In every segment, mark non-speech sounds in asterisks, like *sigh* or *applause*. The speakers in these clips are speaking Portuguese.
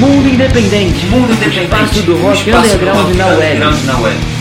Mundo Independente. Mundo Independente. Espaço do rock underground, do na, web. underground na web.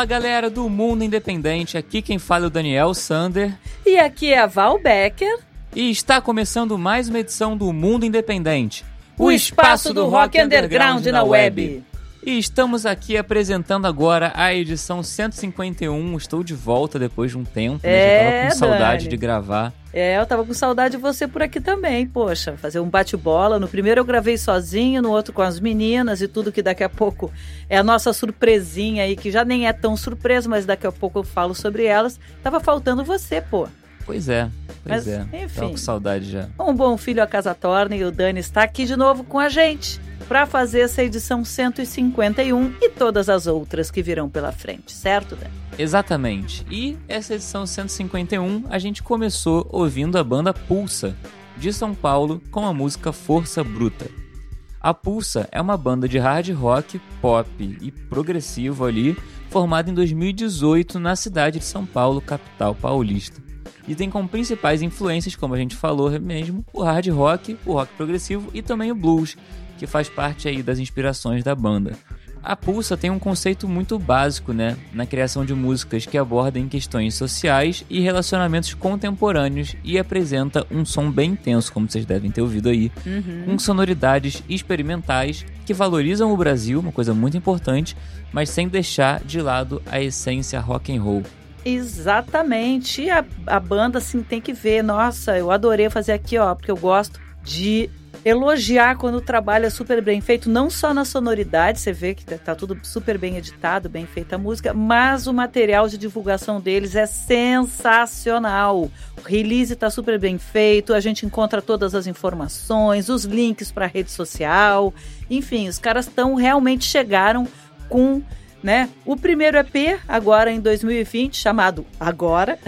Fala galera do Mundo Independente, aqui quem fala é o Daniel Sander. E aqui é a Val Becker. E está começando mais uma edição do Mundo Independente o espaço do rock underground na web. E estamos aqui apresentando agora a edição 151. Estou de volta depois de um tempo, né? É, Já tava com saudade Dani. de gravar. É, eu tava com saudade de você por aqui também, poxa. Fazer um bate-bola. No primeiro eu gravei sozinho, no outro com as meninas e tudo que daqui a pouco é a nossa surpresinha aí, que já nem é tão surpresa, mas daqui a pouco eu falo sobre elas. Tava faltando você, pô. Pois é, pois Mas, é. enfim. Tava com saudade já. Um bom filho a casa torna e o Dani está aqui de novo com a gente para fazer essa edição 151 e todas as outras que virão pela frente, certo, Dani? Exatamente. E essa edição 151 a gente começou ouvindo a banda Pulsa, de São Paulo, com a música Força Bruta. A Pulsa é uma banda de hard rock, pop e progressivo ali, formada em 2018 na cidade de São Paulo, capital paulista. E tem como principais influências, como a gente falou mesmo, o hard rock, o rock progressivo e também o blues, que faz parte aí das inspirações da banda. A Pulsa tem um conceito muito básico, né, na criação de músicas que abordem questões sociais e relacionamentos contemporâneos e apresenta um som bem intenso, como vocês devem ter ouvido aí, com sonoridades experimentais que valorizam o Brasil, uma coisa muito importante, mas sem deixar de lado a essência rock and roll. Exatamente. E a, a banda, assim, tem que ver. Nossa, eu adorei fazer aqui, ó, porque eu gosto de elogiar quando o trabalho é super bem feito, não só na sonoridade, você vê que tá tudo super bem editado, bem feita a música, mas o material de divulgação deles é sensacional. O release tá super bem feito, a gente encontra todas as informações, os links para rede social, enfim, os caras estão realmente chegaram com né? O primeiro EP, agora em 2020, chamado Agora,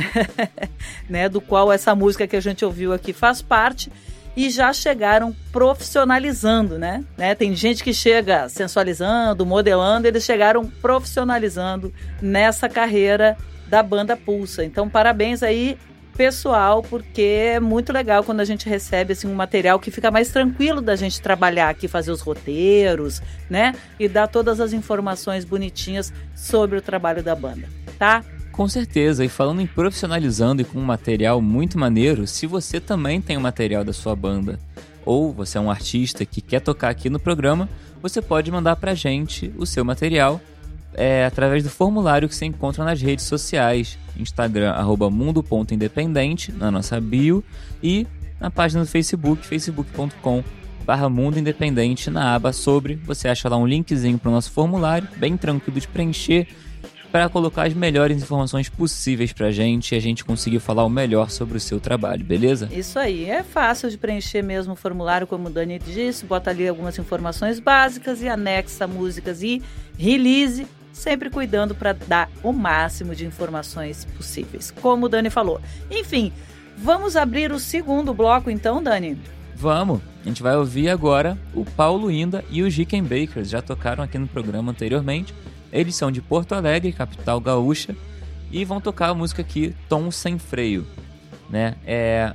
*laughs* né? Do qual essa música que a gente ouviu aqui faz parte. E já chegaram profissionalizando, né? né? Tem gente que chega sensualizando, modelando, eles chegaram profissionalizando nessa carreira da banda Pulsa. Então, parabéns aí pessoal, porque é muito legal quando a gente recebe assim um material que fica mais tranquilo da gente trabalhar aqui, fazer os roteiros, né? E dar todas as informações bonitinhas sobre o trabalho da banda, tá? Com certeza, e falando em profissionalizando e com um material muito maneiro, se você também tem o material da sua banda, ou você é um artista que quer tocar aqui no programa, você pode mandar pra gente o seu material é, através do formulário que você encontra nas redes sociais, Instagram, arroba mundo.independente, na nossa bio, e na página do Facebook, facebook.com barra Mundo Independente, na aba sobre, você acha lá um linkzinho para o nosso formulário, bem tranquilo de preencher, para colocar as melhores informações possíveis pra gente e a gente conseguir falar o melhor sobre o seu trabalho, beleza? Isso aí, é fácil de preencher mesmo o formulário, como o Dani disse, bota ali algumas informações básicas e anexa músicas e release sempre cuidando para dar o máximo de informações possíveis, como o Dani falou. Enfim, vamos abrir o segundo bloco então, Dani? Vamos! A gente vai ouvir agora o Paulo Inda e o Jiken Bakers, já tocaram aqui no programa anteriormente. Eles são de Porto Alegre, capital gaúcha, e vão tocar a música aqui, Tom Sem Freio. Né? É...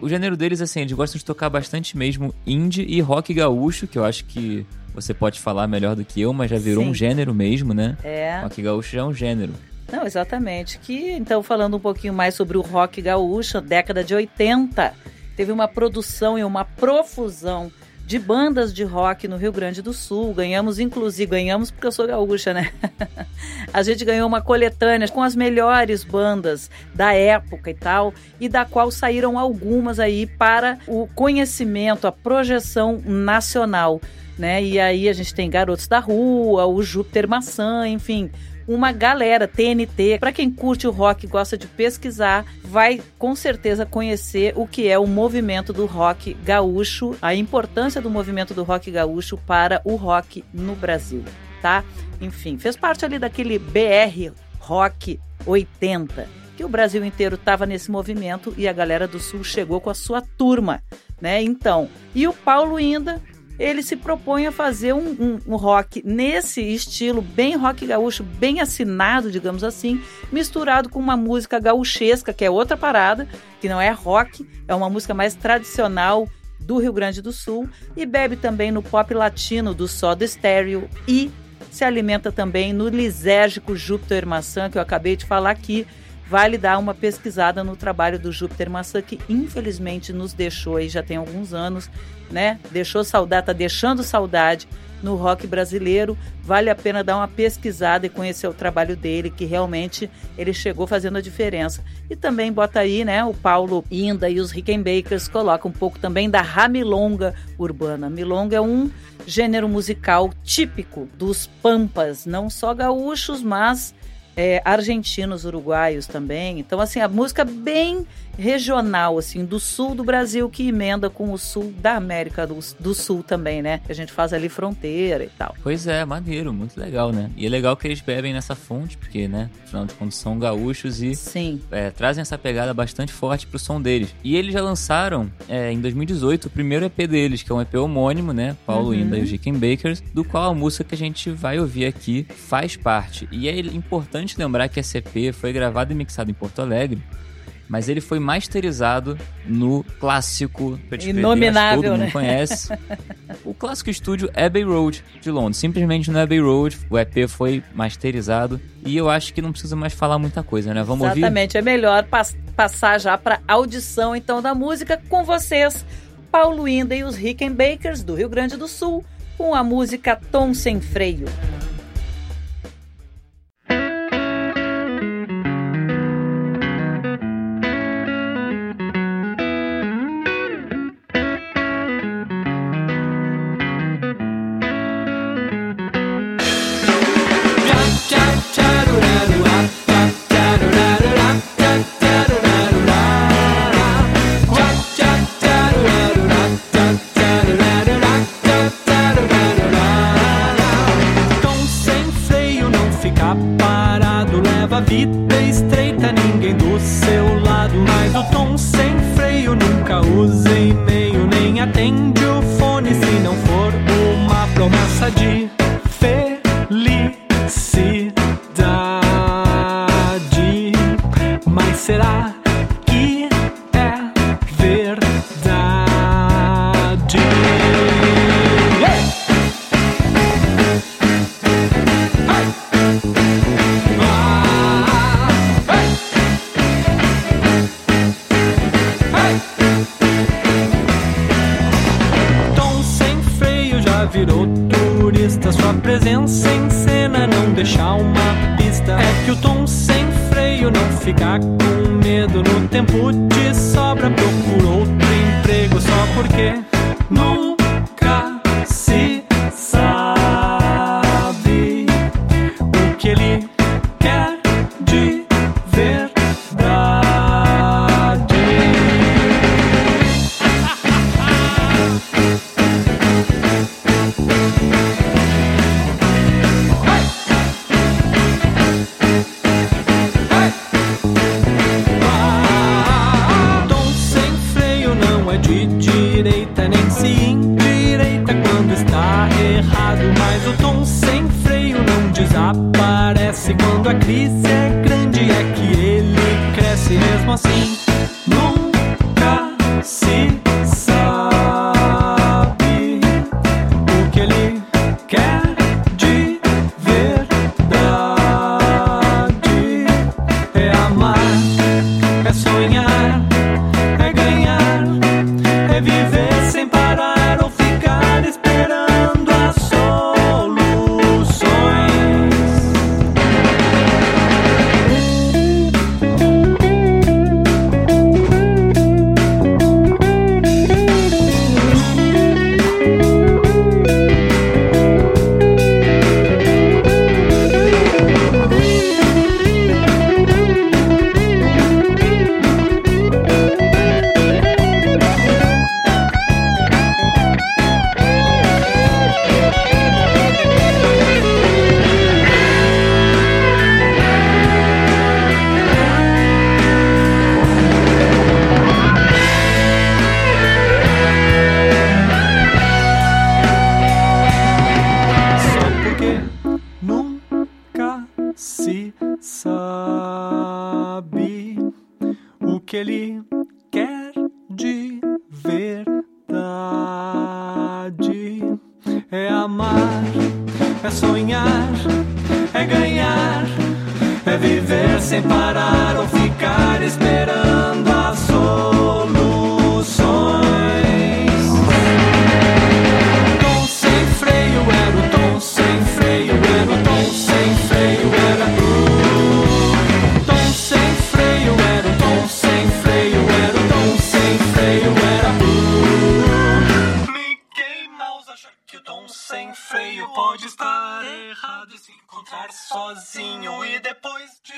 O gênero deles, assim, eles gostam de tocar bastante mesmo indie e rock gaúcho, que eu acho que você pode falar melhor do que eu, mas já virou Sim. um gênero mesmo, né? É. Rock gaúcho já é um gênero. Não, exatamente. Que então falando um pouquinho mais sobre o rock gaúcho, década de 80, teve uma produção e uma profusão de bandas de rock no Rio Grande do Sul. Ganhamos, inclusive, ganhamos porque eu sou gaúcha, né? *laughs* a gente ganhou uma coletânea com as melhores bandas da época e tal, e da qual saíram algumas aí para o conhecimento, a projeção nacional. Né? E aí a gente tem Garotos da Rua, o Júpiter Maçã, enfim, uma galera, TNT. Para quem curte o rock e gosta de pesquisar, vai com certeza conhecer o que é o movimento do rock gaúcho, a importância do movimento do rock gaúcho para o rock no Brasil, tá? Enfim, fez parte ali daquele BR Rock 80, que o Brasil inteiro estava nesse movimento e a galera do Sul chegou com a sua turma, né? Então, e o Paulo ainda ele se propõe a fazer um, um, um, rock nesse estilo, bem rock gaúcho, bem assinado, digamos assim, misturado com uma música gauchesca, que é outra parada, que não é rock, é uma música mais tradicional do Rio Grande do Sul, e bebe também no pop latino do Soda Stereo e se alimenta também no lisérgico Júpiter maçã, que eu acabei de falar aqui. Vale dar uma pesquisada no trabalho do Júpiter maçã, que infelizmente nos deixou aí já tem alguns anos, né? Deixou saudade, tá deixando saudade no rock brasileiro. Vale a pena dar uma pesquisada e conhecer o trabalho dele, que realmente ele chegou fazendo a diferença. E também bota aí, né, o Paulo Inda e os Rickenbackers coloca um pouco também da ramilonga urbana. Milonga é um gênero musical típico dos pampas, não só gaúchos, mas é, argentinos, uruguaios também. Então, assim, a música bem regional, assim, do sul do Brasil que emenda com o sul da América do, do Sul também, né? Que a gente faz ali fronteira e tal. Pois é, maneiro, muito legal, né? E é legal que eles bebem nessa fonte, porque, né, afinal de contas são gaúchos e Sim. é, trazem essa pegada bastante forte pro som deles. E eles já lançaram, é, em 2018, o primeiro EP deles, que é um EP homônimo, né? Paulo Uhum. Inda e os Bakers, do qual a música que a gente vai ouvir aqui faz parte. E é importante lembrar que esse EP foi gravado e mixado em Porto Alegre, mas ele foi masterizado no clássico descrever, Inominável, todo mundo né? conhece. o clássico estúdio Abbey Road de Londres. Simplesmente no Abbey Road, o EP foi masterizado e eu acho que não precisa mais falar muita coisa, né? Vamos ouvir? Exatamente, é melhor pas- passar já para audição então da música com vocês, Paulo Inda e os Rickenbackers do Rio Grande do Sul, com a música Tom Sem Freio. Assim. Nunca sozinho e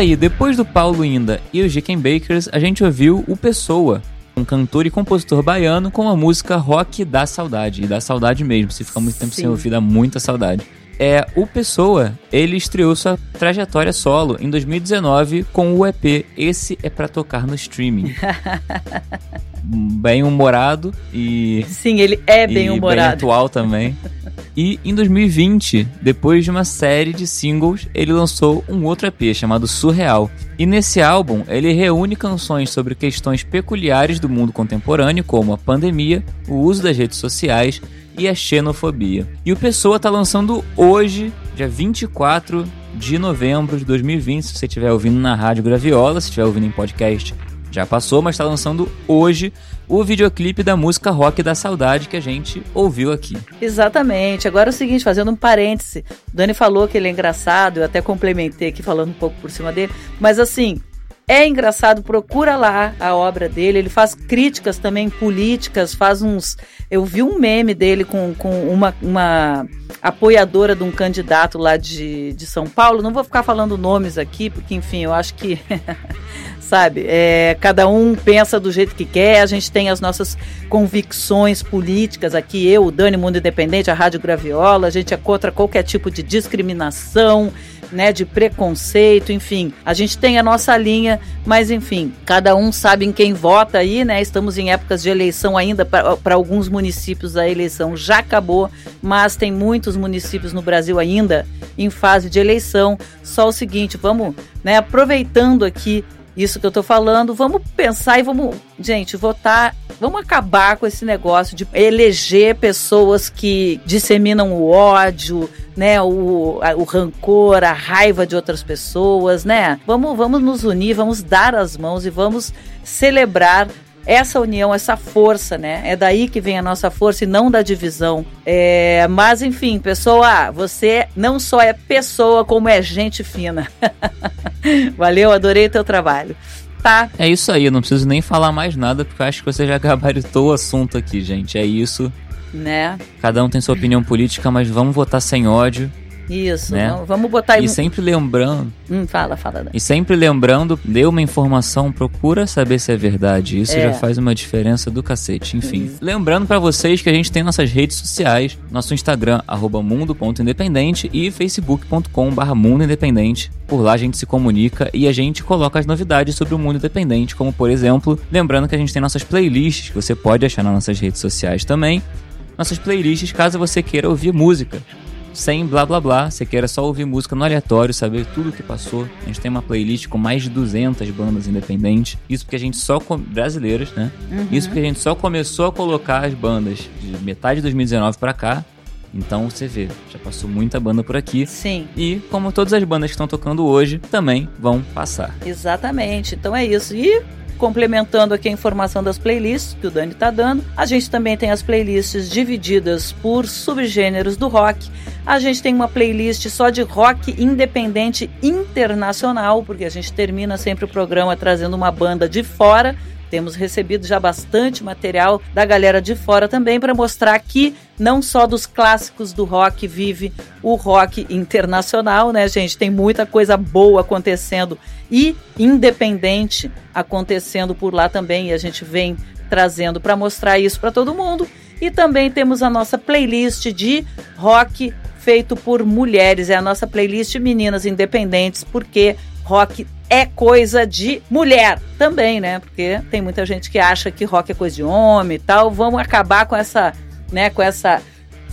aí, depois do Paulo Inda e os Jicken Bakers, a gente ouviu o Pessoa, um cantor e compositor baiano com a música Rock da Saudade. E da saudade mesmo, se ficar muito tempo sem Sim. ouvir, dá muita saudade. É, o Pessoa, ele estreou sua trajetória solo em 2019 com o EP Esse é Pra Tocar no Streaming. *laughs* bem humorado e Sim, ele é bem e humorado. atual também. *laughs* E em 2020, depois de uma série de singles, ele lançou um outro EP chamado Surreal. E nesse álbum, ele reúne canções sobre questões peculiares do mundo contemporâneo, como a pandemia, o uso das redes sociais e a xenofobia. E o Pessoa tá lançando hoje, dia 24 de novembro de 2020, se você estiver ouvindo na Rádio Graviola, se estiver ouvindo em podcast, já passou, mas está lançando hoje o videoclipe da música Rock da Saudade que a gente ouviu aqui. Exatamente. Agora é o seguinte, fazendo um parêntese. O Dani falou que ele é engraçado, eu até complementei aqui falando um pouco por cima dele. Mas assim, é engraçado, procura lá a obra dele. Ele faz críticas também políticas, faz uns. Eu vi um meme dele com, com uma, uma apoiadora de um candidato lá de, de São Paulo. Não vou ficar falando nomes aqui, porque, enfim, eu acho que. *laughs* sabe? É, cada um pensa do jeito que quer, a gente tem as nossas convicções políticas aqui, eu, o Dani Mundo Independente, a Rádio Graviola, a gente é contra qualquer tipo de discriminação, né, de preconceito, enfim. A gente tem a nossa linha, mas enfim, cada um sabe em quem vota aí, né? Estamos em épocas de eleição ainda, para alguns municípios a eleição já acabou, mas tem muitos municípios no Brasil ainda em fase de eleição. Só o seguinte, vamos, né, aproveitando aqui isso que eu tô falando, vamos pensar e vamos, gente, votar, vamos acabar com esse negócio de eleger pessoas que disseminam o ódio, né, o, a- o rancor, a raiva de outras pessoas, né? Vamos, vamos nos unir, vamos dar as mãos e vamos celebrar essa união, essa força, né? É daí que vem a nossa força e não da divisão. É, mas enfim, pessoa, você não só é pessoa, como é gente fina. *laughs* Valeu, adorei teu trabalho. Tá, É isso aí, eu não preciso nem falar mais nada porque eu acho que você já *laughs* gabaritou o assunto aqui, gente. É isso. né? Cada um tem sua opinião política, mas vamos votar sem ódio Isso, Né? vamos- vamos botar aí. E sempre lembrando, Hum, fala, fala. Dan. e sempre lembrando, dê uma informação, procura saber se é verdade. Isso É. já faz uma diferença do cacete. Enfim, lembrando pra vocês que a gente tem nossas redes sociais, nosso Instagram arroba mundo.independente e facebook.com/barra mundo independente. Por lá a gente se comunica e a gente coloca as novidades sobre o mundo independente, como por exemplo, lembrando que a gente tem nossas playlists que você pode achar nas nossas redes sociais também. Nossas playlists caso você queira ouvir música sem blá blá blá, você queira só ouvir música no aleatório, saber tudo o que passou. A gente tem uma playlist com mais de 200 bandas independentes. Isso porque a gente só com... brasileiras, né? Isso porque a gente só começou a colocar as bandas de metade de 2019 pra cá. Então você vê, já passou muita banda por aqui. Sim. E como todas as bandas que estão tocando hoje, também vão passar. Exatamente. Então é isso. E complementando aqui a informação das playlists que o Dani tá dando, a gente também tem as playlists divididas por subgêneros do rock. A gente tem uma playlist só de rock independente internacional, porque a gente termina sempre o programa trazendo uma banda de fora. Temos recebido já bastante material da galera de fora também para mostrar que não só dos clássicos do rock vive o rock internacional, né, gente? Tem muita coisa boa acontecendo e independente acontecendo por lá também. E a gente vem trazendo para mostrar isso para todo mundo. E também temos a nossa playlist de rock feito por mulheres. É a nossa playlist Meninas Independentes, porque rock é coisa de mulher também, né? Porque tem muita gente que acha que rock é coisa de homem e tal. Vamos acabar com essa, né, com essa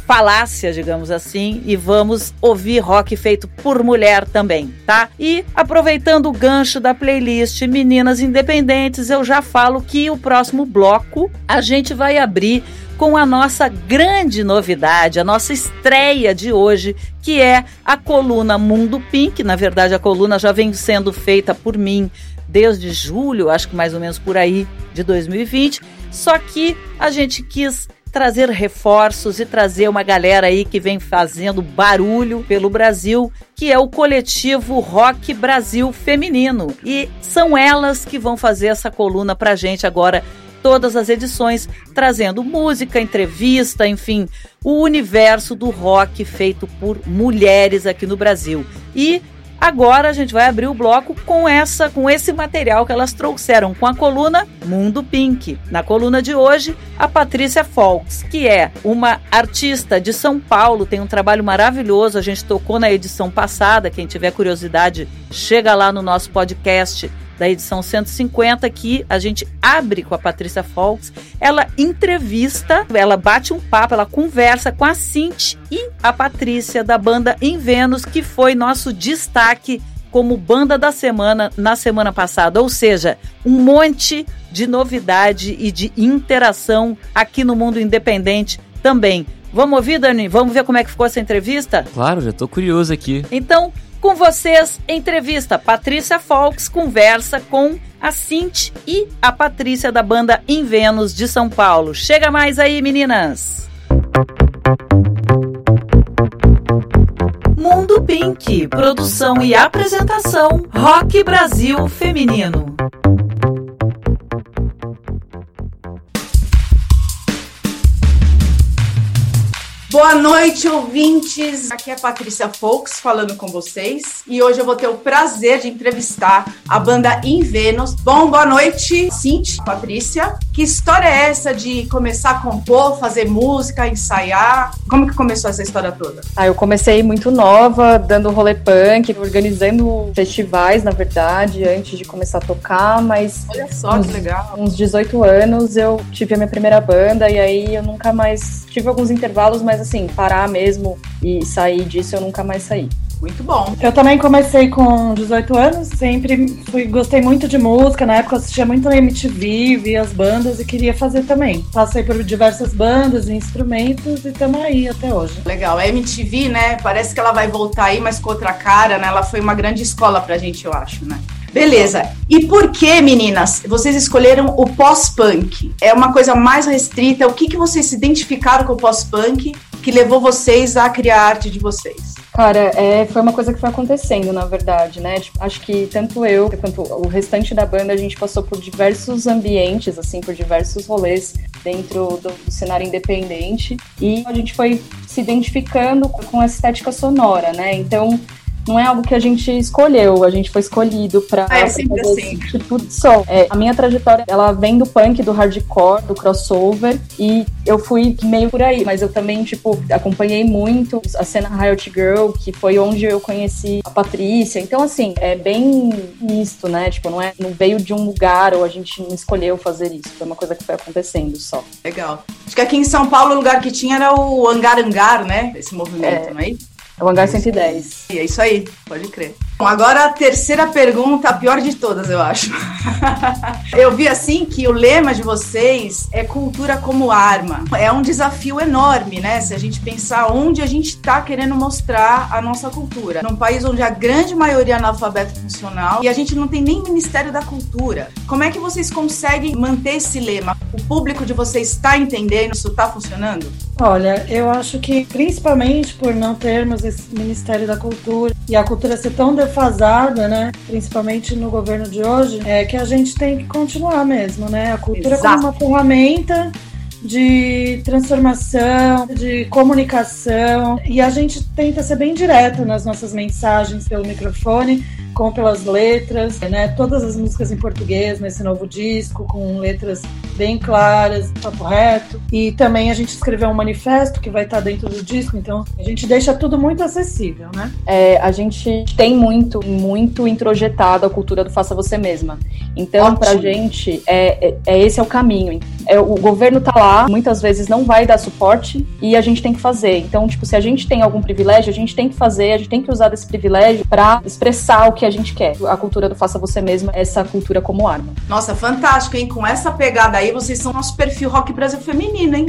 falácia, digamos assim, e vamos ouvir rock feito por mulher também, tá? E aproveitando o gancho da playlist Meninas Independentes, eu já falo que o próximo bloco a gente vai abrir com a nossa grande novidade, a nossa estreia de hoje, que é a coluna Mundo Pink. Na verdade, a coluna já vem sendo feita por mim desde julho, acho que mais ou menos por aí, de 2020. Só que a gente quis trazer reforços e trazer uma galera aí que vem fazendo barulho pelo Brasil, que é o coletivo Rock Brasil Feminino. E são elas que vão fazer essa coluna pra gente agora todas as edições, trazendo música, entrevista, enfim, o universo do rock feito por mulheres aqui no Brasil. E agora a gente vai abrir o bloco com essa, com esse material que elas trouxeram com a coluna Mundo Pink. Na coluna de hoje, a Patrícia Folks, que é uma artista de São Paulo, tem um trabalho maravilhoso, a gente tocou na edição passada, quem tiver curiosidade, chega lá no nosso podcast da edição 150 que a gente abre com a Patrícia Folks. Ela entrevista, ela bate um papo, ela conversa com a Cinti e a Patrícia da banda Em Vênus, que foi nosso destaque como banda da semana na semana passada, ou seja, um monte de novidade e de interação aqui no mundo independente também. Vamos ouvir, Dani? Vamos ver como é que ficou essa entrevista? Claro, já tô curioso aqui. Então, com vocês, entrevista Patrícia Folks conversa com a Cinti e a Patrícia da banda Em Vênus de São Paulo. Chega mais aí, meninas! Mundo Pink, produção e apresentação Rock Brasil Feminino. Boa noite, ouvintes. Aqui é a Patrícia Folks falando com vocês e hoje eu vou ter o prazer de entrevistar a banda In Vênus. Bom, boa noite, Cinti, Patrícia. Que história é essa de começar a compor, fazer música, ensaiar? Como que começou essa história toda? Ah, eu comecei muito nova, dando rolê punk, organizando festivais, na verdade, antes de começar a tocar, mas Olha só que legal. uns 18 anos eu tive a minha primeira banda e aí eu nunca mais tive alguns intervalos, mas assim, parar mesmo e sair disso eu nunca mais saí. Muito bom. Eu também comecei com 18 anos, sempre fui, gostei muito de música, na época eu assistia muito na MTV, via as bandas e queria fazer também. Passei por diversas bandas e instrumentos e estamos aí até hoje. Legal. A MTV, né? Parece que ela vai voltar aí, mas com outra cara, né? Ela foi uma grande escola pra gente, eu acho, né? Beleza. E por que, meninas, vocês escolheram o pós-punk? É uma coisa mais restrita? O que, que vocês se identificaram com o pós-punk que levou vocês a criar a arte de vocês? Cara, é, foi uma coisa que foi acontecendo, na verdade, né? Tipo, acho que tanto eu quanto o restante da banda, a gente passou por diversos ambientes, assim, por diversos rolês dentro do, do cenário independente e a gente foi se identificando com essa estética sonora, né? Então não é algo que a gente escolheu, a gente foi escolhido para é, fazer assim. esse tipo de som. É, a minha trajetória, ela vem do punk, do hardcore, do crossover, e eu fui meio por aí, mas eu também, tipo, acompanhei muito a cena Riot Girl, que foi onde eu conheci a Patrícia. Então, assim, é bem misto, né? Tipo, não, é, não veio de um lugar ou a gente não escolheu fazer isso. Foi uma coisa que foi acontecendo só. Legal. Acho que aqui em São Paulo o lugar que tinha era o Angar Angar, né? Esse movimento, é. não é isso? É o hangar 110. É isso aí, pode crer. Bom, agora a terceira pergunta, a pior de todas, eu acho. *laughs* eu vi assim que o lema de vocês é cultura como arma. É um desafio enorme, né? Se a gente pensar onde a gente está querendo mostrar a nossa cultura. Num país onde a grande maioria é analfabeto funcional e a gente não tem nem Ministério da Cultura. Como é que vocês conseguem manter esse lema? O público de vocês está entendendo? Isso está funcionando? Olha, eu acho que principalmente por não termos esse Ministério da Cultura e a cultura ser tão defasada, né? Principalmente no governo de hoje, é que a gente tem que continuar mesmo, né? A cultura Exato. como uma ferramenta de transformação, de comunicação, e a gente tenta ser bem direto nas nossas mensagens pelo microfone como pelas letras, né? Todas as músicas em português nesse novo disco, com letras bem claras, papo reto. E também a gente escreveu um manifesto que vai estar dentro do disco, então a gente deixa tudo muito acessível, né? É, a gente tem muito, muito introjetado a cultura do faça você mesma. Então, Ótimo. pra gente, é, é, é, esse é o caminho. É, o governo tá lá, muitas vezes não vai dar suporte e a gente tem que fazer. Então, tipo, se a gente tem algum privilégio, a gente tem que fazer, a gente tem que usar desse privilégio para expressar o que a gente quer. A cultura do faça você mesma, essa cultura como arma. Nossa, fantástico, hein? Com essa pegada aí, vocês são nosso perfil rock Brasil feminino, hein?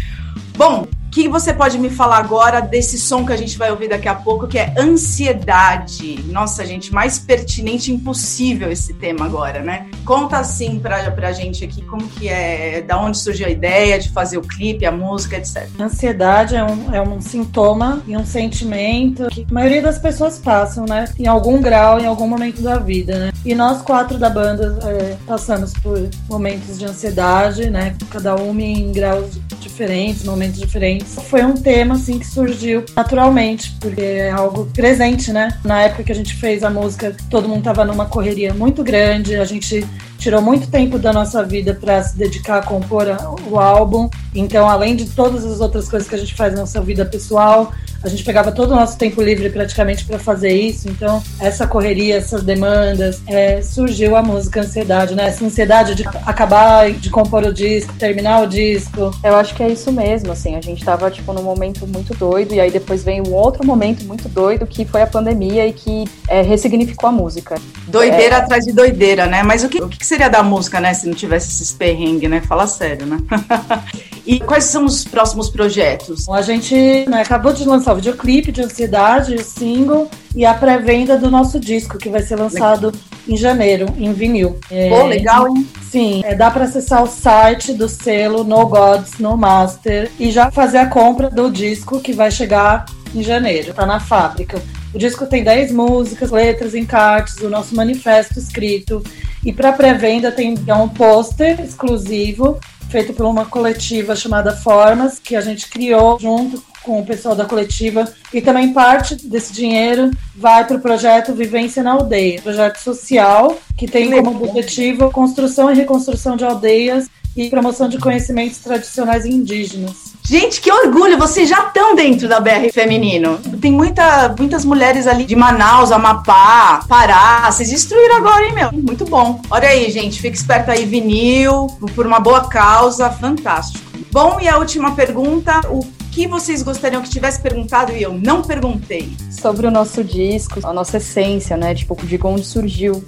Bom, o que você pode me falar agora desse som que a gente vai ouvir daqui a pouco, que é ansiedade? Nossa, gente, mais pertinente impossível esse tema agora, né? Conta assim pra, pra gente aqui como que é, da onde surgiu a ideia de fazer o clipe, a música, etc. Ansiedade é um, é um sintoma e um sentimento que a maioria das pessoas passam, né? Em algum grau, em algum momento da vida, né? E nós quatro da banda é, passamos por momentos de ansiedade, né? Cada uma em graus diferentes, momentos diferentes foi um tema assim que surgiu naturalmente, porque é algo presente, né? Na época que a gente fez a música, todo mundo tava numa correria muito grande, a gente tirou muito tempo da nossa vida para se dedicar a compor o álbum. Então, além de todas as outras coisas que a gente faz na nossa vida pessoal, a gente pegava todo o nosso tempo livre praticamente para fazer isso. Então, essa correria, essas demandas, é, surgiu a música Ansiedade, né? Essa ansiedade de acabar de compor o disco, terminar o disco. Eu acho que é isso mesmo, assim. A gente tava, tipo, num momento muito doido, e aí depois veio um outro momento muito doido, que foi a pandemia e que é, ressignificou a música. Doideira é... atrás de doideira, né? Mas o que, o que seria da música, né, se não tivesse esses perrengues, né? Fala sério, né? *laughs* e quais são os próximos projetos? A gente né, acabou de lançar o videoclipe de Ansiedade, o single, e a pré-venda do nosso disco, que vai ser lançado legal. em janeiro, em vinil. É, Pô, legal, hein? Sim, é, dá para acessar o site do selo No Gods, No Master, e já fazer a compra do disco, que vai chegar em janeiro, tá na fábrica. O disco tem 10 músicas, letras, encartes, o nosso manifesto escrito. E para pré-venda tem um pôster exclusivo feito por uma coletiva chamada Formas, que a gente criou junto com o pessoal da coletiva. E também parte desse dinheiro vai para o projeto Vivência na Aldeia, projeto social que tem como objetivo construção e reconstrução de aldeias e promoção de conhecimentos tradicionais indígenas. Gente, que orgulho! Vocês já estão dentro da BR Feminino. Tem muita, muitas mulheres ali de Manaus, Amapá, Pará. Vocês destruíram agora, hein, meu? Muito bom. Olha aí, gente. Fica esperto aí, vinil, por uma boa causa. Fantástico. Bom, e a última pergunta: o que vocês gostariam que tivesse perguntado e eu não perguntei? Sobre o nosso disco, a nossa essência, né? Tipo, de onde surgiu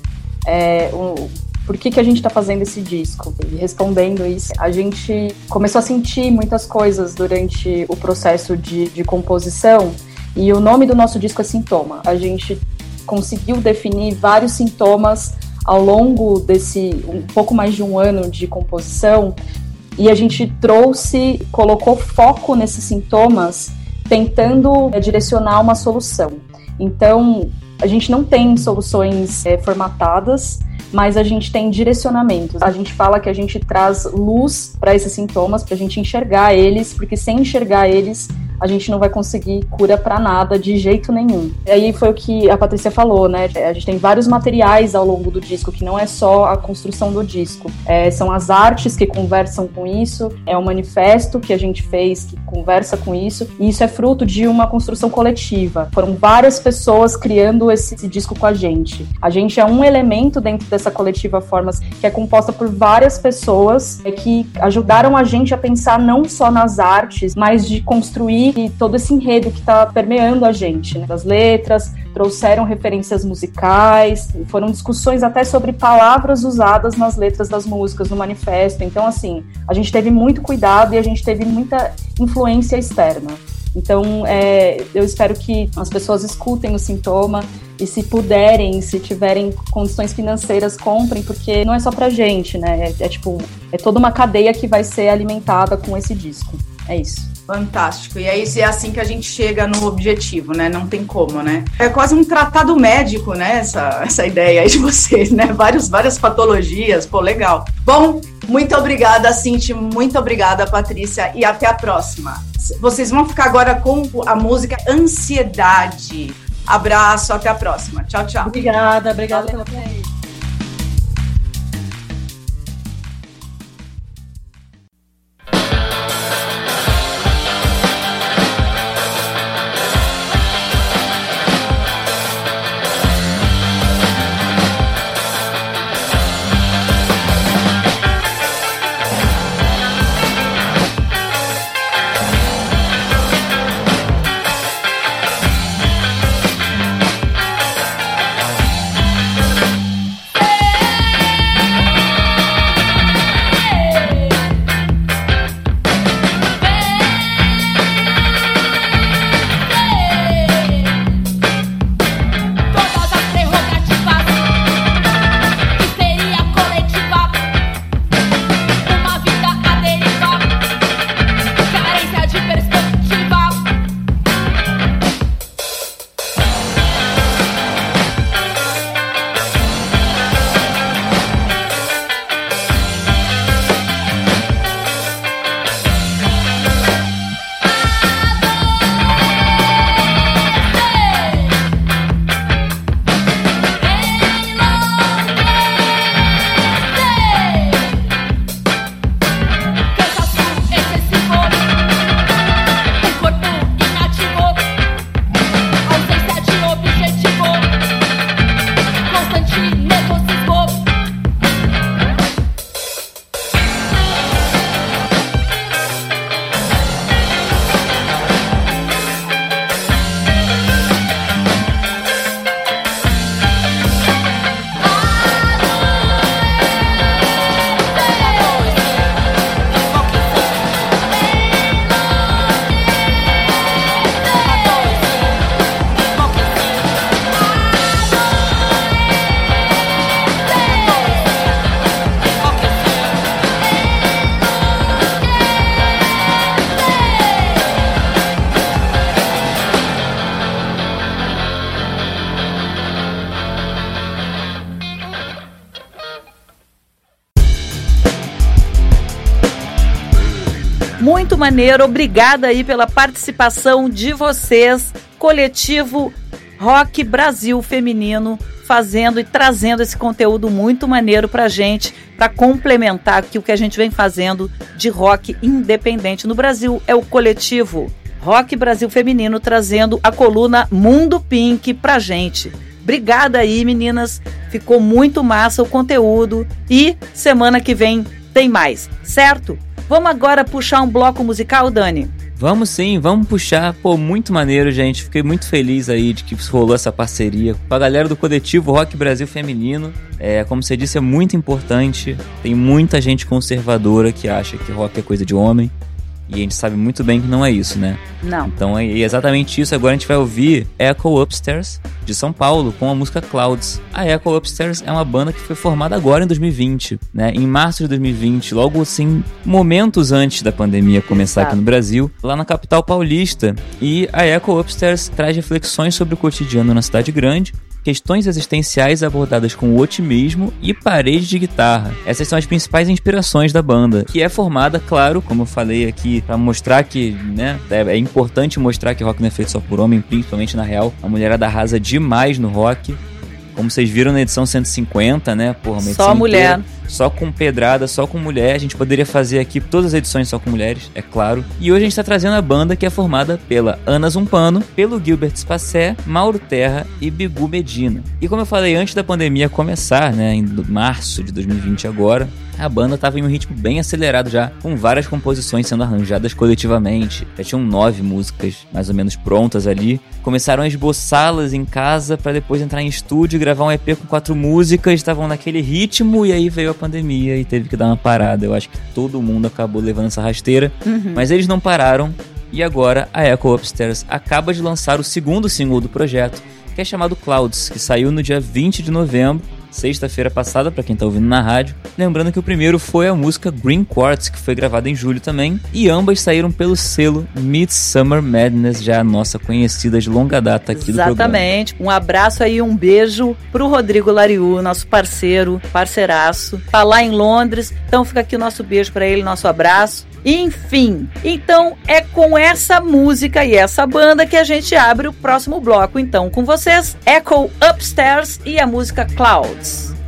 é, o por que, que a gente está fazendo esse disco? E respondendo isso, a gente começou a sentir muitas coisas durante o processo de, de composição e o nome do nosso disco é Sintoma. A gente conseguiu definir vários sintomas ao longo desse um pouco mais de um ano de composição e a gente trouxe, colocou foco nesses sintomas, tentando direcionar uma solução. Então, A gente não tem soluções é, formatadas mas a gente tem direcionamentos. A gente fala que a gente traz luz para esses sintomas, para a gente enxergar eles, porque sem enxergar eles, a gente não vai conseguir cura para nada de jeito nenhum. E aí foi o que a Patrícia falou, né? A gente tem vários materiais ao longo do disco, que não é só a construção do disco. É, são as artes que conversam com isso, é o manifesto que a gente fez que conversa com isso, e isso é fruto de uma construção coletiva. Foram várias pessoas criando esse, esse disco com a gente. A gente é um elemento dentro dessa coletiva Formas que é composta por várias pessoas é, que ajudaram a gente a pensar não só nas artes, mas de construir e todo esse enredo que está permeando a gente, né? Das letras, trouxeram referências musicais, foram discussões até sobre palavras usadas nas letras das músicas, no manifesto. Então, assim, a gente teve muito cuidado e a gente teve muita influência externa. Então, é, eu espero que as pessoas escutem o sintoma e se puderem, se tiverem condições financeiras, comprem, porque não é só pra gente, né? É, é tipo, é toda uma cadeia que vai ser alimentada com esse disco. É isso. Fantástico. E aí é assim que a gente chega no objetivo, né? Não tem como, né? É quase um tratado médico, né? Essa, essa ideia aí de vocês, né? Vários, várias patologias. Pô, legal. Bom, muito obrigada, Cinti. Muito obrigada, Patrícia. E até a próxima. Vocês vão ficar agora com a música Ansiedade. Abraço, até a próxima. Tchau, tchau. Obrigada, obrigada pela maneiro. Obrigada aí pela participação de vocês, coletivo Rock Brasil Feminino, fazendo e trazendo esse conteúdo muito maneiro pra gente, para complementar aqui o que a gente vem fazendo de rock independente no Brasil. É o coletivo Rock Brasil Feminino trazendo a coluna Mundo Pink pra gente. Obrigada aí, meninas. Ficou muito massa o conteúdo e semana que vem tem mais, certo? Vamos agora puxar um bloco musical, Dani? Vamos sim, vamos puxar. Pô, muito maneiro, gente. Fiquei muito feliz aí de que rolou essa parceria com a galera do coletivo Rock Brasil Feminino. É, como você disse, é muito importante. Tem muita gente conservadora que acha que rock é coisa de homem. E a gente sabe muito bem que não é isso, né? Não. Então é exatamente isso. Agora a gente vai ouvir Echo Upstairs, de São Paulo, com a música Clouds. A Echo Upstairs é uma banda que foi formada agora em 2020, né? Em março de 2020, logo assim, momentos antes da pandemia começar Exato. aqui no Brasil, lá na capital paulista. E a Echo Upstairs traz reflexões sobre o cotidiano na cidade grande questões existenciais abordadas com otimismo e parede de guitarra. Essas são as principais inspirações da banda, que é formada, claro, como eu falei aqui, para mostrar que, né, é importante mostrar que rock não é feito só por homem, principalmente na real. A mulherada arrasa demais no rock. Como vocês viram na edição 150, né? Porra, uma Só mulher. Inteira, só com pedrada, só com mulher. A gente poderia fazer aqui todas as edições só com mulheres, é claro. E hoje a gente está trazendo a banda que é formada pela Ana Zumpano, pelo Gilbert Spacé, Mauro Terra e Bigu Medina. E como eu falei antes da pandemia começar, né? Em março de 2020 agora, a banda estava em um ritmo bem acelerado já, com várias composições sendo arranjadas coletivamente. Já tinham nove músicas mais ou menos prontas ali. Começaram a esboçá-las em casa para depois entrar em estúdio gravar um EP com quatro músicas. Estavam naquele ritmo e aí veio a pandemia e teve que dar uma parada. Eu acho que todo mundo acabou levando essa rasteira, Uhum. mas eles não pararam. E agora a Echo Upstairs acaba de lançar o segundo single do projeto, que é chamado Clouds, que saiu no dia 20 de novembro sexta-feira passada, para quem tá ouvindo na rádio. Lembrando que o primeiro foi a música Green Quartz, que foi gravada em julho também, e ambas saíram pelo selo Midsummer Madness, já a nossa conhecida de longa data aqui do programa. Exatamente. Um abraço aí, um beijo pro Rodrigo Lariu, nosso parceiro, parceiraço. Tá lá em Londres. Então fica aqui o nosso beijo para ele, nosso abraço. Enfim, então é com essa música e essa banda que a gente abre o próximo bloco. Então, com vocês, Echo Upstairs e a música Clouds.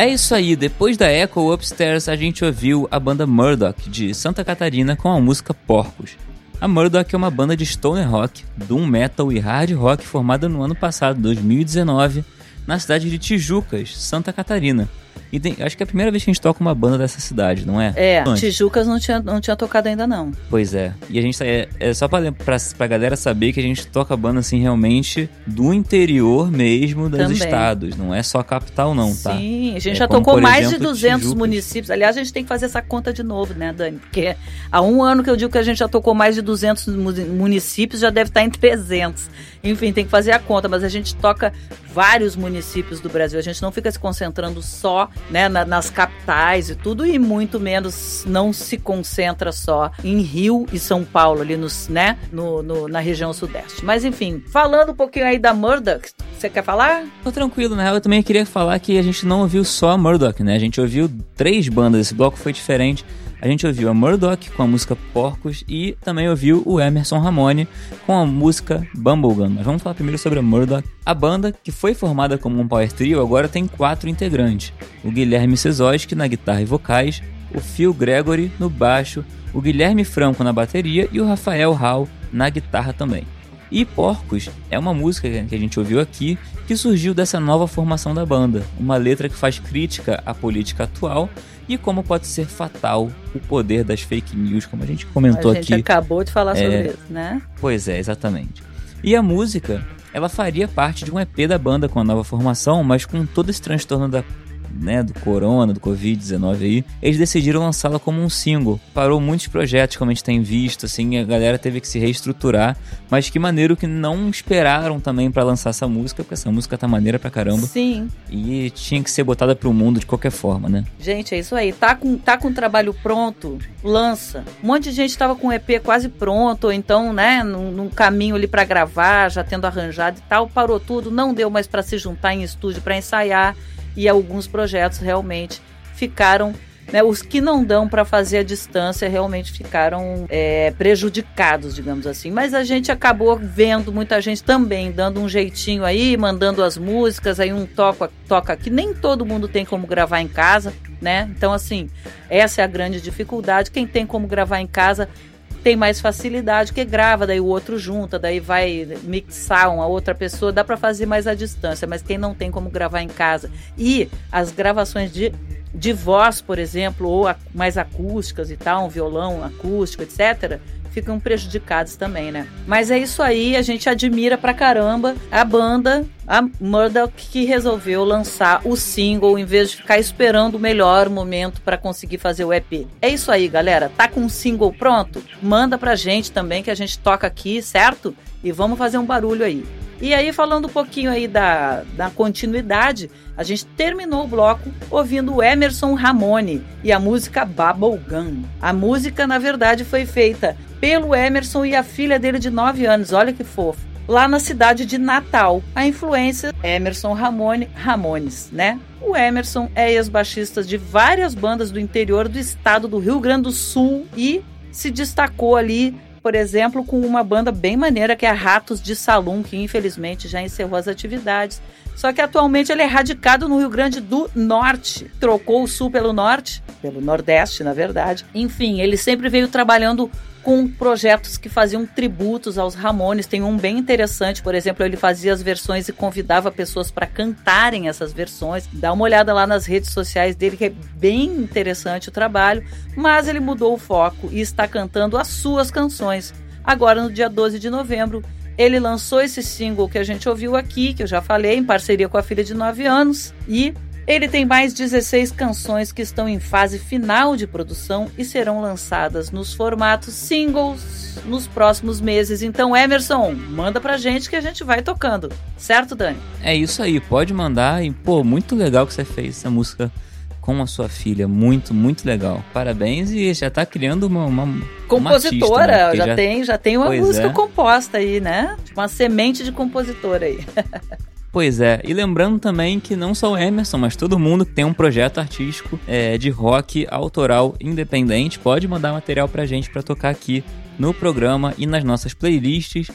É isso aí, depois da Echo Upstairs a gente ouviu a banda Murdoch de Santa Catarina com a música Porcos. A Murdoch é uma banda de stoner rock, doom metal e hard rock formada no ano passado, 2019, na cidade de Tijucas, Santa Catarina. E tem- acho que é a primeira vez que a gente toca uma banda dessa cidade, não é? É, Antes. Tijucas não tinha, não tinha tocado ainda não. Pois é. E a gente é, é só pra, pra, pra galera saber que a gente toca banda assim realmente do interior mesmo dos Também. estados. Não é só a capital, não, tá? Sim, a gente É já como, tocou mais exemplo, de 200 Tijucas. municípios. Aliás, a gente tem que fazer essa conta de novo, né, Dani? Porque há um ano que eu digo que a gente já tocou mais de 200 mu- municípios, já deve estar em 300. Enfim, tem que fazer a conta, mas a gente toca vários municípios do Brasil. A gente não fica se concentrando só né, na- nas capitais e tudo, e muito menos não se concentra só em Rio e São Paulo, ali nos, né, no, no- na região sudeste. Mas enfim, falando um pouquinho aí da Murdoch, você quer falar? Tô tranquilo, real eu também queria falar que a gente não ouviu só a Murdoch, né? A gente ouviu três bandas, esse bloco foi diferente. A gente ouviu a Murdoch com a música Porcos e também ouviu o Emerson Ramone com a música Bumblegum. Mas vamos falar primeiro sobre a Murdoch. A banda, que foi formada como um power trio, agora tem quatro integrantes. O Guilherme Sezoski na guitarra e vocais, o Phil Gregory no baixo, o Guilherme Franco na bateria e o Rafael Hall na guitarra também. E Porcos é uma música que a gente ouviu aqui que surgiu dessa nova formação da banda. Uma letra que faz crítica à política atual e como pode ser fatal o poder das fake news, como a gente comentou a gente aqui. acabou de falar É. sobre isso, né? Pois é, exatamente. E a música, ela faria parte de um EP da banda com a nova formação, mas com todo esse transtorno da, né, do corona, do Covid-19 aí, eles decidiram lançá-la como um single. Parou muitos projetos, como a gente tem visto, assim, a galera teve que se reestruturar, mas que maneiro que não esperaram também pra lançar essa música, porque essa música tá maneira pra caramba Sim. e tinha que ser botada pro mundo de qualquer forma, né? Gente, é isso aí. Tá com, tá com o trabalho pronto, lança. Um monte de gente tava com o EP quase pronto, ou então, né, num, num caminho ali pra gravar, já tendo arranjado e tal. Parou tudo, não deu mais pra se juntar em estúdio pra ensaiar. E alguns projetos realmente ficaram. Né, os que não dão pra fazer a distância realmente ficaram é, prejudicados, digamos assim. Mas a gente acabou vendo muita gente também dando um jeitinho aí, mandando as músicas, aí um toca, toca aqui. Nem todo mundo tem como gravar em casa, né? Então, assim, essa é a grande dificuldade. Quem tem como gravar em casa tem mais facilidade, que grava, daí o outro junta, daí vai mixar uma outra pessoa, dá para fazer mais à distância, mas quem não tem como gravar em casa e as gravações de, de voz, por exemplo, ou a- mais acústicas e tal, um violão acústico, etc., ficam prejudicados também, né? Mas é isso aí, a gente admira pra caramba a banda, a Murdoch, que resolveu lançar o single em vez de ficar esperando o melhor momento pra conseguir fazer o EP. É isso aí, galera. Tá com o single pronto? Manda pra gente também que a gente toca aqui, certo? E vamos fazer um barulho aí. E aí, falando um pouquinho aí da, da continuidade, a gente terminou o bloco ouvindo Emerson Ramone e a música Bubblegum. A música, na verdade, foi feita pelo Emerson e a filha dele de 9 anos, olha que fofo. Lá na cidade de Natal. A influência Emerson Ramone Ramones, né? O Emerson é ex-baixista de várias bandas do interior do estado do Rio Grande do Sul e se destacou ali por exemplo, com uma banda bem maneira que é Ratos de Salum, que infelizmente já encerrou as atividades. Só que atualmente ele é radicado no Rio Grande do Norte. Trocou o Sul pelo Norte, pelo Nordeste, na verdade. Enfim, ele sempre veio trabalhando com projetos que faziam tributos aos Ramones. Tem um bem interessante, por exemplo, ele fazia as versões e convidava pessoas para cantarem essas versões. Dá uma olhada lá nas redes sociais dele, que é bem interessante o trabalho. Mas ele mudou o foco e está cantando as suas canções. Agora, no dia 12 de novembro, ele lançou esse single que a gente ouviu aqui, que eu já falei, em parceria com a filha de 9 anos. E ele tem mais 16 canções que estão em fase final de produção e serão lançadas nos formatos singles nos próximos meses. Então, Emerson, manda pra gente que a gente vai tocando. Certo, Dani? É isso aí, pode mandar. E, pô, muito legal que você fez essa música com a sua filha. Muito, muito legal. Parabéns e já tá criando uma. uma compositora, uma artista, né? já, já, tem, já tem uma Pois música é. composta aí, né? Uma semente de compositora aí. *laughs* Pois é, e lembrando também que não só o Emerson, mas todo mundo que tem um projeto artístico é, de rock autoral independente pode mandar material pra gente pra tocar aqui no programa e nas nossas playlists.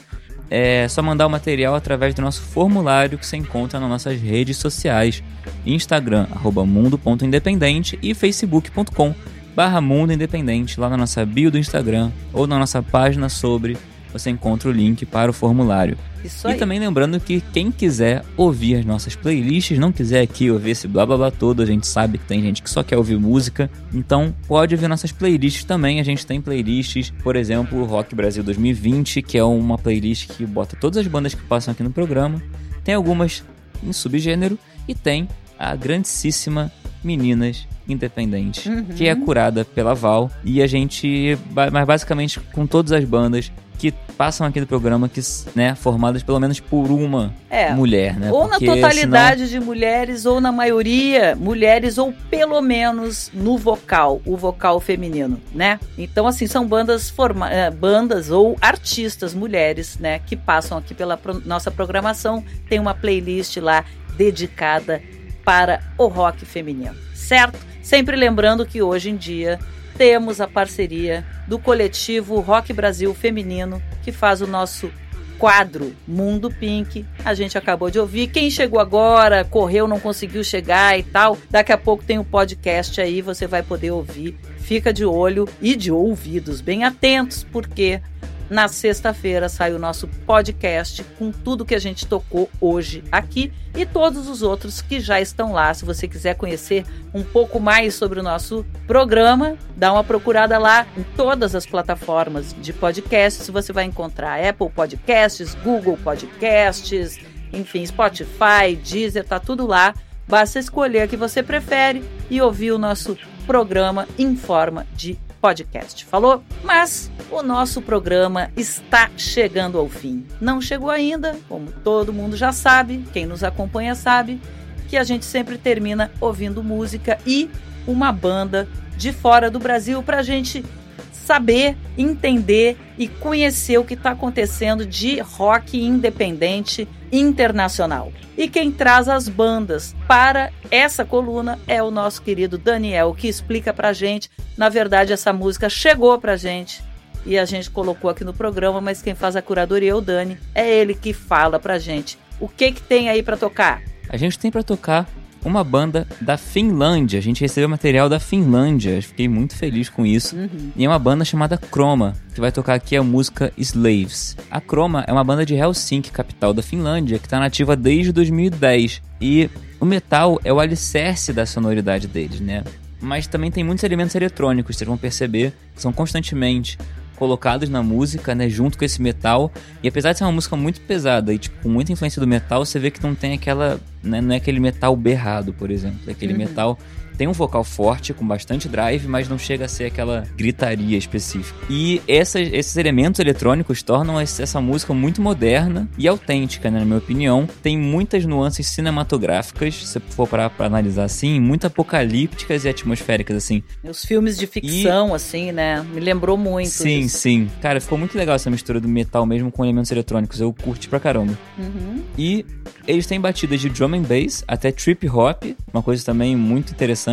É só mandar o material através do nosso formulário que você encontra nas nossas redes sociais: Instagram, arroba mundo.independente e facebook.com barra mundo independente. Lá na nossa bio do Instagram ou na nossa página sobre, você encontra o link para o formulário. Isso E aí. também lembrando que quem quiser ouvir as nossas playlists, não quiser aqui ouvir esse blá blá blá todo, a gente sabe que tem gente que só quer ouvir música, então pode ouvir nossas playlists também. A gente tem playlists, por exemplo, Rock Brasil 2020, que é uma playlist que bota todas as bandas que passam aqui no programa. Tem algumas em subgênero e tem a grandíssima Meninas Independentes, Uhum. que é curada pela Val. E a gente, mas basicamente com todas as bandas que passam aqui no programa, que, né, formadas pelo menos por uma É. mulher, né? Ou na Porque totalidade de mulheres, ou na maioria mulheres, ou pelo menos no vocal, o vocal feminino, né? Então, assim, são bandas, forma eh, bandas ou artistas mulheres, né, que passam aqui pela pro- nossa programação. Tem uma playlist lá dedicada para o rock feminino, certo? Sempre lembrando que hoje em dia temos a parceria do coletivo Rock Brasil Feminino, que faz o nosso quadro Mundo Pink. A gente acabou de ouvir. Quem chegou agora, correu, não conseguiu chegar e tal, daqui a pouco tem o podcast aí, você vai poder ouvir. Fica de olho e de ouvidos bem atentos, porque na sexta-feira sai o nosso podcast com tudo que a gente tocou hoje aqui e todos os outros que já estão lá. Se você quiser conhecer um pouco mais sobre o nosso programa, dá uma procurada lá em todas as plataformas de podcasts. Você vai encontrar Apple Podcasts, Google Podcasts, enfim, Spotify, Deezer, tá tudo lá. Basta escolher a que você prefere e ouvir o nosso programa em forma de podcast. Falou? Mas o nosso programa está chegando ao fim. Não chegou ainda, como todo mundo já sabe, quem nos acompanha sabe, que a gente sempre termina ouvindo música e uma banda de fora do Brasil para a gente saber, entender e conhecer o que está acontecendo de rock independente internacional. E quem traz as bandas para essa coluna é o nosso querido Daniel, que explica pra gente. Na verdade, essa música chegou pra gente e a gente colocou aqui no programa, mas quem faz a curadoria é o Dani. É ele que fala pra gente. O que que tem aí pra tocar? A gente tem pra tocar uma banda da Finlândia. A gente recebeu material da Finlândia. Fiquei muito feliz com isso. E é uma banda chamada Chroma, que vai tocar aqui a música Slaves. A Chroma é uma banda de Helsinki, capital da Finlândia, que está nativa desde 2010. E o metal é o alicerce da sonoridade deles, né? Mas também tem muitos elementos eletrônicos, vocês vão perceber, que são constantemente colocados na música, né, junto com esse metal. E apesar de ser uma música muito pesada e tipo com muita influência do metal, você vê que não tem aquela, né, não é aquele metal berrado, por exemplo, é aquele Uhum. metal tem um vocal forte, com bastante drive, mas não chega a ser aquela gritaria específica. E essas, esses elementos eletrônicos tornam essa música muito moderna e autêntica, né, na minha opinião. Tem muitas nuances cinematográficas, se você for parar pra analisar assim, muito apocalípticas e atmosféricas, assim. Os filmes de ficção, e... assim, né? Me lembrou muito. Sim, sim. Cara, ficou muito legal essa mistura do metal mesmo com elementos eletrônicos. Eu curti pra caramba. Uhum. E eles têm batidas de drum and bass até trip hop, uma coisa também muito interessante,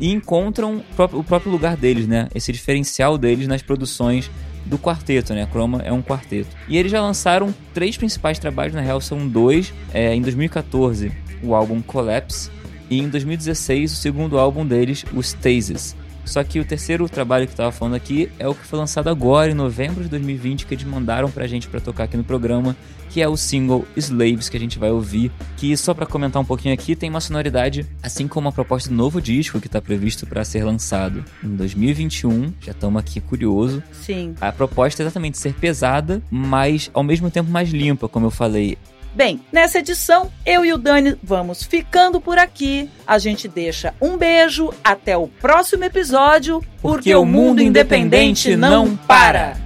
e encontram o próprio lugar deles, né? Esse diferencial deles nas produções do quarteto, né? Chroma é um quarteto. E eles já lançaram três principais trabalhos, na real são dois. É, em 2014, o álbum Collapse, e em 2016, o segundo álbum deles, o Stasis. Só que o terceiro trabalho que eu tava falando aqui é o que foi lançado agora, em novembro de 2020, que eles mandaram pra gente pra tocar aqui no programa, que é o single Slaves, que a gente vai ouvir. Que, só para comentar um pouquinho aqui, tem uma sonoridade, assim como a proposta do novo disco que tá previsto para ser lançado em 2021. Já estamos aqui curioso. Sim. A proposta é exatamente ser pesada, mas ao mesmo tempo mais limpa, como eu falei. Bem, nessa edição, eu e o Dani vamos ficando por aqui. A gente deixa um beijo, até o próximo episódio, porque, porque o mundo independente não para.